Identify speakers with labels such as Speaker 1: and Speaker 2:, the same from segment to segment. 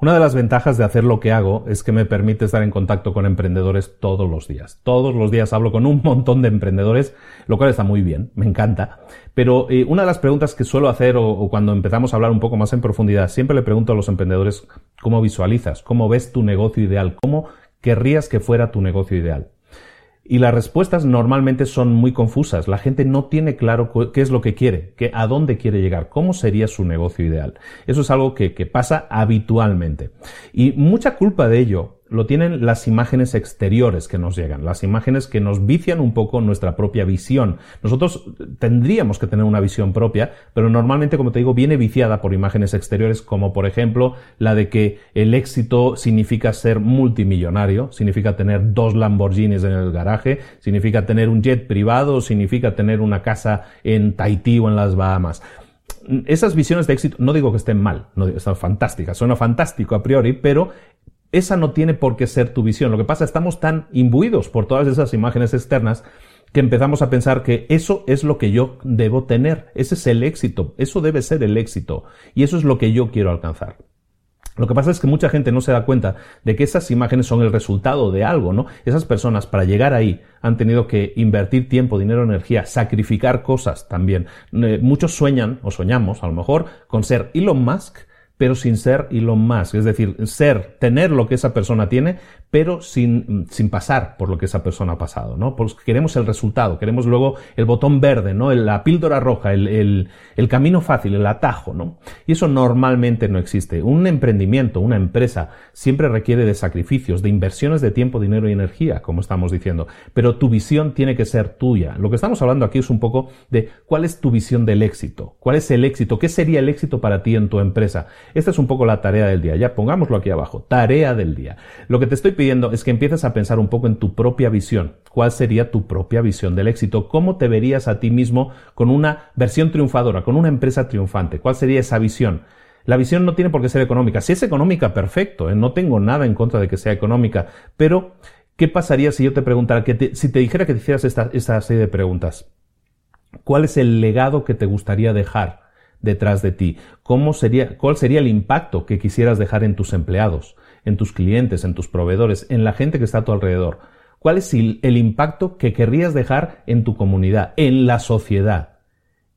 Speaker 1: Una de las ventajas de hacer lo que hago es que me permite estar en contacto con emprendedores todos los días. Todos los días hablo con un montón de emprendedores, lo cual está muy bien, me encanta. Pero eh, una de las preguntas que suelo hacer o, o, cuando empezamos a hablar un poco más en profundidad, siempre le pregunto a los emprendedores cómo visualizas, cómo ves tu negocio ideal, cómo querrías que fuera tu negocio ideal. Y las respuestas normalmente son muy confusas. La gente no tiene claro qué es lo que quiere, qué, a dónde quiere llegar, cómo sería su negocio ideal. Eso es algo que, que pasa habitualmente. Y mucha culpa de ello lo tienen las imágenes exteriores que nos llegan, las imágenes que nos vician un poco nuestra propia visión. Nosotros tendríamos que tener una visión propia, pero normalmente, como te digo, viene viciada por imágenes exteriores, como por ejemplo la de que el éxito significa ser multimillonario, significa tener dos Lamborghinis en el garaje, significa tener un jet privado, significa tener una casa en Tahití o en las Bahamas esas visiones de éxito, no digo que estén mal, no, están fantásticas, suena fantástico a priori, pero esa no tiene por qué ser tu visión. Lo que pasa, estamos tan imbuidos por todas esas imágenes externas que empezamos a pensar que eso es lo que yo debo tener, ese es el éxito, eso debe ser el éxito y eso es lo que yo quiero alcanzar. Lo que pasa es que mucha gente no se da cuenta de que esas imágenes son el resultado de algo, ¿no? Esas personas para llegar ahí han tenido que invertir tiempo, dinero, energía, sacrificar cosas también. Eh, muchos sueñan, o soñamos a lo mejor, con ser Elon Musk, pero sin ser Elon Musk. Es decir, ser, tener lo que esa persona tiene, pero sin, sin pasar por lo que esa persona ha pasado, ¿no? Porque queremos el resultado, queremos luego el botón verde, ¿no? La píldora roja, el, el, el camino fácil, el atajo, ¿no? Y eso normalmente no existe. Un emprendimiento, una empresa, siempre requiere de sacrificios, de inversiones de tiempo, dinero y energía, como estamos diciendo. Pero tu visión tiene que ser tuya. Lo que estamos hablando aquí es un poco de cuál es tu visión del éxito, cuál es el éxito, qué sería el éxito para ti en tu empresa. Esta es un poco la tarea del día. Ya pongámoslo aquí abajo. Tarea del día. Lo que te estoy pidiendo es que empieces a pensar un poco en tu propia visión. ¿Cuál sería tu propia visión del éxito? ¿Cómo te verías a ti mismo con una versión triunfadora, con una empresa triunfante? ¿Cuál sería esa visión? La visión no tiene por qué ser económica. Si es económica, perfecto. ¿eh? No tengo nada en contra de que sea económica. Pero, ¿qué pasaría si yo te preguntara, que si te dijera que te hicieras esta, esta serie de preguntas? ¿Cuál es el legado que te gustaría dejar? Detrás de ti? ¿Cómo sería, ¿Cuál sería el impacto que quisieras dejar en tus empleados, en tus clientes, en tus proveedores, en la gente que está a tu alrededor? ¿Cuál es el, impacto que querrías dejar en tu comunidad, en la sociedad?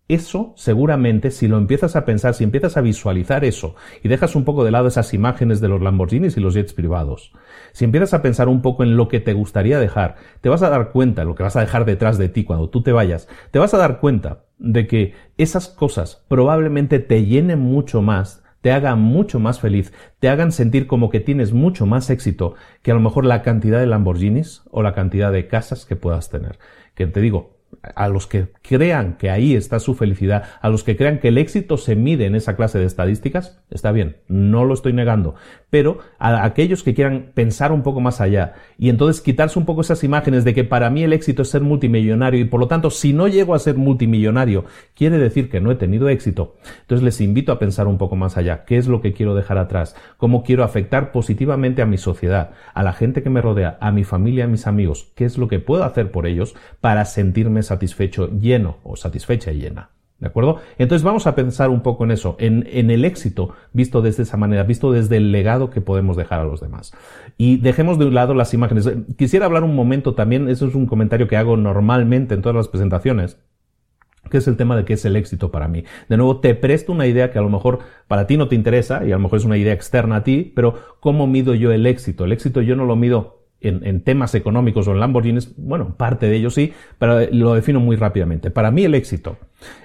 Speaker 1: Eso seguramente si lo empiezas a pensar, si empiezas a visualizar eso y dejas un poco de lado esas imágenes de los Lamborghinis y los jets privados, si empiezas a pensar un poco en lo que te gustaría dejar, te vas a dar cuenta, lo que vas a dejar detrás de ti cuando tú te vayas, te vas a dar cuenta de que esas cosas probablemente te llenen mucho más te hagan mucho más feliz, te hagan sentir como que tienes mucho más éxito que a lo mejor la cantidad de Lamborghinis o la cantidad de casas que puedas tener. Que te digo, a los que crean que ahí está su felicidad, a los que crean que el éxito se mide en esa clase de estadísticas, está bien, no lo estoy negando, pero a aquellos que quieran pensar un poco más allá y entonces quitarse un poco esas imágenes de que para mí el éxito es ser multimillonario y por lo tanto si no llego a ser multimillonario quiere decir que no he tenido éxito, entonces les invito a pensar un poco más allá, qué es lo que quiero dejar atrás, cómo quiero afectar positivamente a mi sociedad, a la gente que me rodea, a mi familia, a mis amigos, qué es lo que puedo hacer por ellos para satisfecho, lleno o satisfecha y llena. ¿De acuerdo? Entonces vamos a pensar un poco en eso, en, en, el éxito visto desde esa manera, visto desde el legado que podemos dejar a los demás. Y dejemos de un lado las imágenes. Quisiera hablar un momento también, eso es un comentario que hago normalmente en todas las presentaciones, que es el tema de qué es el éxito para mí. De nuevo, te presto una idea que a lo mejor para ti no te interesa y a lo mejor es una idea externa a ti, pero ¿cómo mido yo el éxito? El éxito yo no lo mido en, temas económicos o en Lamborghinis, bueno, parte de ello sí, pero lo defino muy rápidamente. Para mí el éxito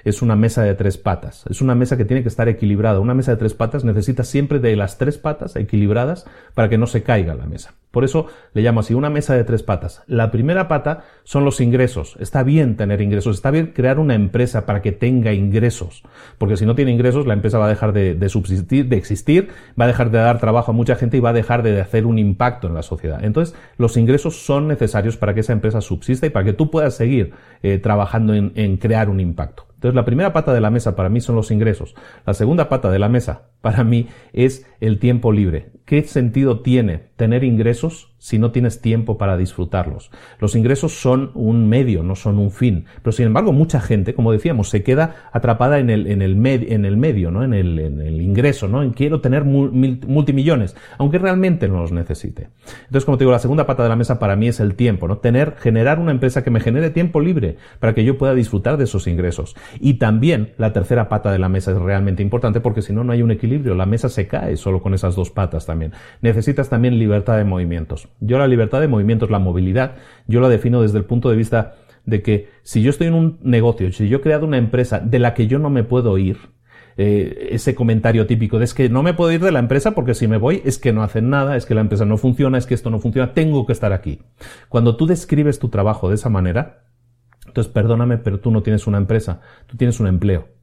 Speaker 1: es una mesa de tres patas, es una mesa que tiene que estar equilibrada. Una mesa de tres patas necesita siempre de las tres patas equilibradas para que no se caiga la mesa. Por eso le llamo así una mesa de tres patas. La primera pata son los ingresos. Está bien tener ingresos, está bien crear una empresa para que tenga ingresos, porque si no tiene ingresos la empresa va a dejar de, subsistir, de existir, va a dejar de dar trabajo a mucha gente y va a dejar de hacer un impacto en la sociedad. Entonces, los ingresos son necesarios para que esa empresa subsista y para que tú puedas seguir eh, trabajando en crear un impacto. Entonces, la primera pata de la mesa para mí son los ingresos. La segunda pata de la mesa para mí es el tiempo libre. ¿Qué sentido tiene tener ingresos si no tienes tiempo para disfrutarlos? Los ingresos son un medio, no son un fin. Pero sin embargo, mucha gente, como decíamos, se queda atrapada en el, en el, en el medio, ¿no? En el, en el, ingreso, ¿no? En quiero tener multimillones, aunque realmente no los necesite. Entonces, como te digo, la segunda pata de la mesa para mí es el tiempo, ¿no? Tener, generar una empresa que me genere tiempo libre para que yo pueda disfrutar de esos ingresos. Y también la tercera pata de la mesa es realmente importante porque si no, no hay un equilibrio. La mesa se cae solo con esas dos patas también. Necesitas también libertad de movimientos. Yo la libertad de movimientos, la movilidad, yo la defino desde el punto de vista de que si yo estoy en un negocio, si yo he creado una empresa de la que yo no me puedo ir, eh, ese comentario típico de es que no me puedo ir de la empresa porque si me voy es que no hacen nada, es que la empresa no funciona, es que esto no funciona, tengo que estar aquí. Cuando tú describes tu trabajo de esa manera, entonces perdóname, pero tú no tienes una empresa, tú tienes un empleo.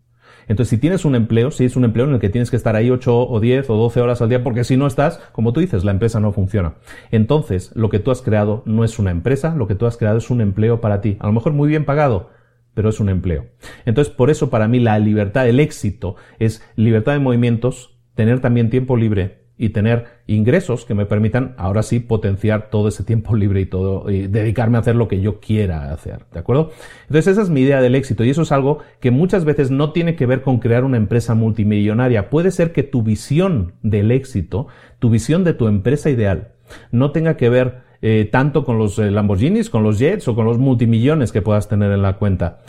Speaker 1: Entonces, si tienes un empleo, si es un empleo en el que tienes que estar ahí 8 o 10 o 12 horas al día, porque si no estás, como tú dices, la empresa no funciona. Entonces, lo que tú has creado no es una empresa, lo que tú has creado es un empleo para ti. A lo mejor muy bien pagado, pero es un empleo. Entonces, por eso para mí la libertad, el éxito, es libertad de movimientos, tener también tiempo libre y tener ingresos que me permitan ahora sí potenciar todo ese tiempo libre y todo y dedicarme a hacer lo que yo quiera hacer, ¿de acuerdo? Entonces esa es mi idea del éxito y eso es algo que muchas veces no tiene que ver con crear una empresa multimillonaria. Puede ser que tu visión del éxito, tu visión de tu empresa ideal, no tenga que ver eh, tanto con los eh, Lamborghinis, con los jets o con los multimillones que puedas tener en la cuenta.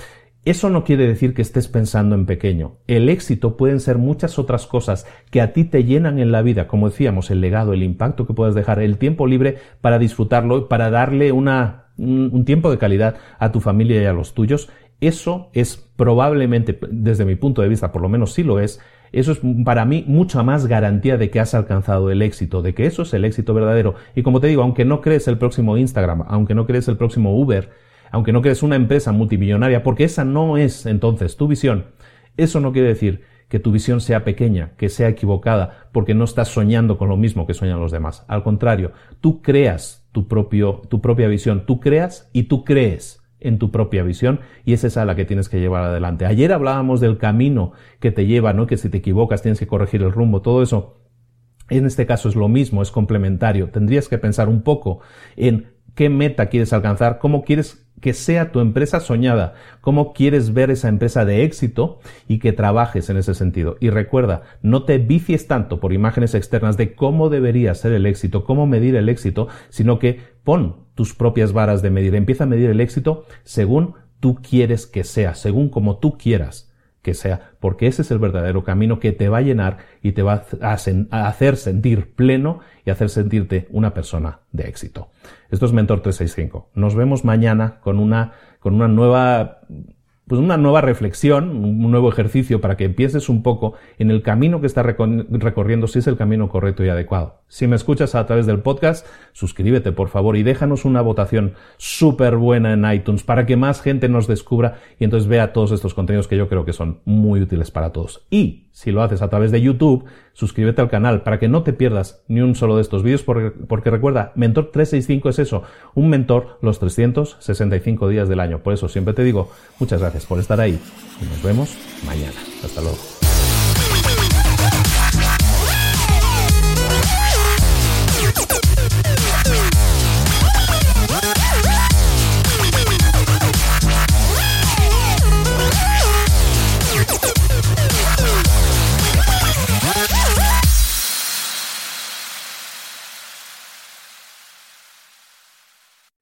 Speaker 1: Eso no quiere decir que estés pensando en pequeño. El éxito pueden ser muchas otras cosas que a ti te llenan en la vida, como decíamos, el legado, el impacto que puedes dejar, el tiempo libre para disfrutarlo, para darle una, un, tiempo de calidad a tu familia y a los tuyos. Eso es probablemente, desde mi punto de vista, por lo menos sí lo es, eso es para mí mucha más garantía de que has alcanzado el éxito, de que eso es el éxito verdadero. Y como te digo, aunque no crees el próximo Instagram, aunque no crees el próximo Uber, aunque no crees una empresa multimillonaria, porque esa no es entonces tu visión, eso no quiere decir que tu visión sea pequeña, que sea equivocada, porque no estás soñando con lo mismo que sueñan los demás. Al contrario, tú creas tu, propio, tu propia visión, tú creas y tú crees en tu propia visión y es esa la que tienes que llevar adelante. Ayer hablábamos del camino que te lleva, ¿no? Que si te equivocas tienes que corregir el rumbo, todo eso. En este caso es lo mismo, es complementario. Tendrías que pensar un poco en qué meta quieres alcanzar, cómo quieres que sea tu empresa soñada, cómo quieres ver esa empresa de éxito y que trabajes en ese sentido. Y recuerda, no te vicies tanto por imágenes externas de cómo debería ser el éxito, cómo medir el éxito, sino que pon tus propias varas de medir. Empieza a medir el éxito según tú quieres que sea, según como tú quieras que sea, porque ese es el verdadero camino que te va a llenar y te va a, hacer sentir pleno y hacer sentirte una persona de éxito. Esto es Mentor 365. Nos vemos mañana con una, con una nueva pues una nueva reflexión, un nuevo ejercicio para que pienses un poco en el camino que estás recorriendo, si es el camino correcto y adecuado. Si me escuchas a través del podcast, suscríbete por favor y déjanos una votación súper buena en iTunes para que más gente nos descubra y entonces vea todos estos contenidos que yo creo que son muy útiles para todos. Y si lo haces a través de YouTube, suscríbete al canal para que no te pierdas ni un solo de estos vídeos porque, porque, recuerda, Mentor 365 es eso, un mentor los 365 días del año. Por eso siempre te digo, muchas gracias por estar ahí y nos vemos mañana. Hasta luego.